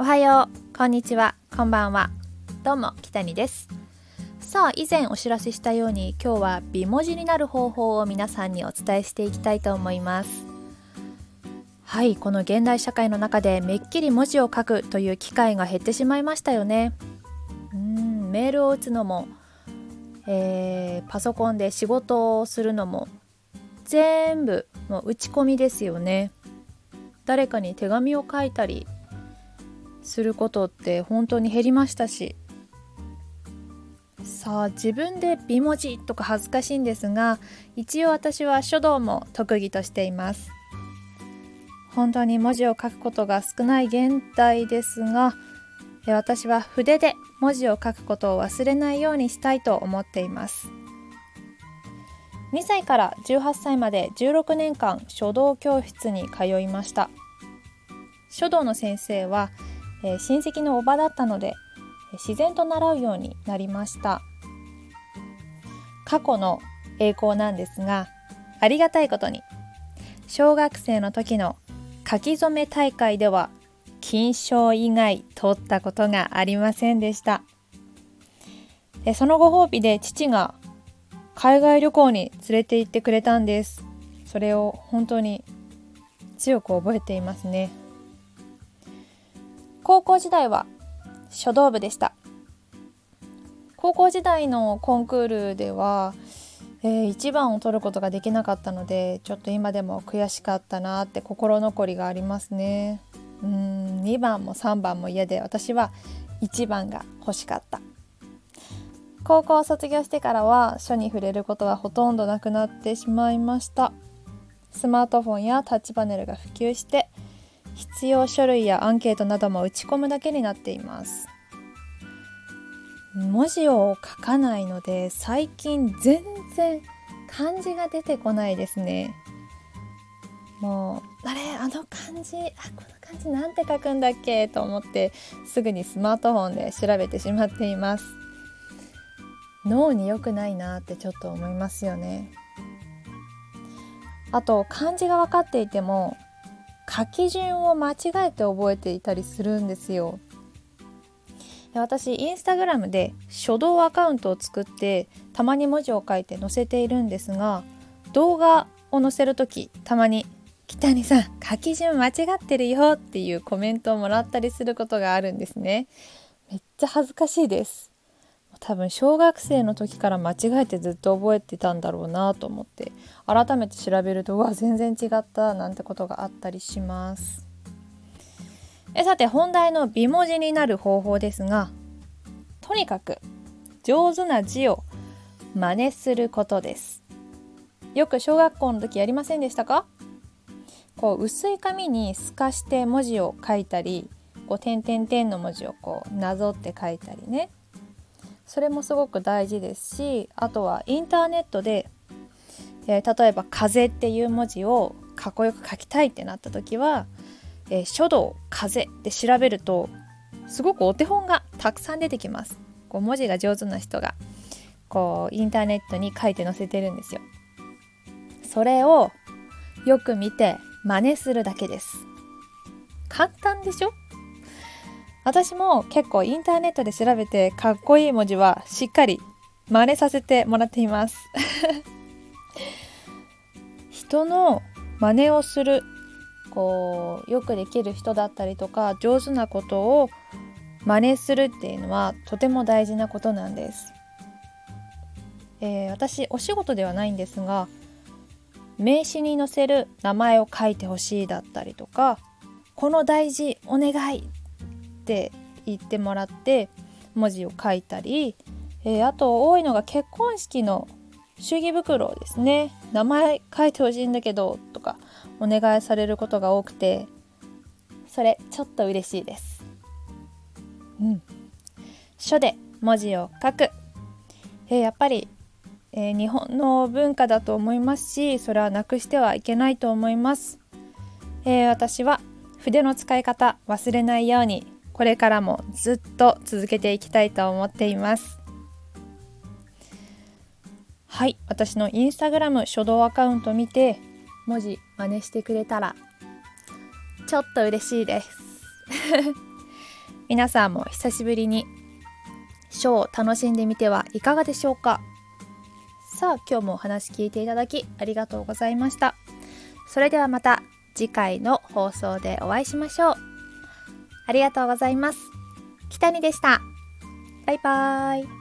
おはよう。こんにちは。こんばんは。どうも北にです。さあ以前お知らせしたように今日は美文字になる方法を皆さんにお伝えしていきたいと思います。はいこの現代社会の中でめっきり文字を書くという機会が減ってしまいましたよね。うんメールを打つのも、えー、パソコンで仕事をするのも全部もう打ち込みですよね。誰かに手紙を書いたりすることって本当に減りましたし。さあ自分で美文字とか恥ずかしいんですが一応私は書道も特技としています。本当に文字を書くことが少ない現代ですが私は筆で文字を書くことを忘れないようにしたいと思っています。2歳から18歳まで16年間書道教室に通いました。書道の先生は、えー、親戚のおばだったので自然と習うようになりました。過去の栄光なんですがありがたいことに小学生の時の書き初め大会では金賞以外取ったことがありませんでした。そのご褒美で父が海外旅行に連れて行ってくれたんです。それを本当に強く覚えていますね。高校時代は書道部でした。高校時代のコンクールでは、えー、1番を取ることができなかったのでちょっと今でも悔しかったなって心残りがありますね。うん2番も3番も嫌で私は1番が欲しかった。高校を卒業してからは書に触れることはほとんどなくなってしまいました。スマートフォンやタッチパネルが普及して必要書類やアンケートなども打ち込むだけになっています。文字を書かないので最近全然漢字が出てこないですね。もうあれ？あの漢字あこの漢字なんて書くんだっけ？と思ってすぐにスマートフォンで調べてしまっています。脳に良くないなってちょっと思いますよね。あと漢字が分かっていても書き順を間違えて覚えていたりするんですよ。私インスタグラムで書道アカウントを作ってたまに文字を書いて載せているんですが動画を載せる時たまに「北谷さん書き順間違ってるよ」っていうコメントをもらったりすることがあるんですね。めっちゃ恥ずかしいです。多分小学生の時から間違えてずっと覚えてたんだろうなと思って改めて調べるとわ全然違ったなんてことがあったりします。えさて本題の美文字になる方法ですがとにかく上手な字を真似することです。よく小学校の時やりませんでしたか？こう薄い紙に透かして文字を書いたりこう点々点の文字をこうなぞって書いたりね。それもすごく大事ですしあとはインターネットで、えー、例えば「風」っていう文字をかっこよく書きたいってなった時は「えー、書道風」で調べるとすごくお手本がたくさん出てきます。こう文字が上手な人がこうインターネットに書いて載せてるんですよ。それをよく見て真似するだけです。簡単でしょ？私も結構インターネットで調べてかっこいい文字はしっかり真似させてもらっています。人の真似をするこうよくできる人だったりとか上手なことを真似するっていうのはとても大事なことなんです、えー、私お仕事ではないんですが名刺に載せる名前を書いてほしいだったりとかこの大事お願いて言ってもらって文字を書いたり、えー、あと多いのが結婚式の祝儀袋ですね。名前書いてほしいんだけどとかお願いされることが多くてそれちょっと嬉しいです。うん。書で文字を書く、えー、やっぱり、えー、日本の文化だと思いますしそれはなくしてはいけないと思います、えー、私は筆の使い方忘れないようにこれからもずっと続けていきたいと思っています。はい私のインスタグラム書道アカウント見て文字真似してくれたらちょっと嬉しいです。皆さんも久しぶりに書を楽しんでみてはいかがでしょうか。さあ今日もお話聞いていただきありがとうございました。それではまた次回の放送でお会いしましょう。ありがとうございます。北にでした。バイバーイ。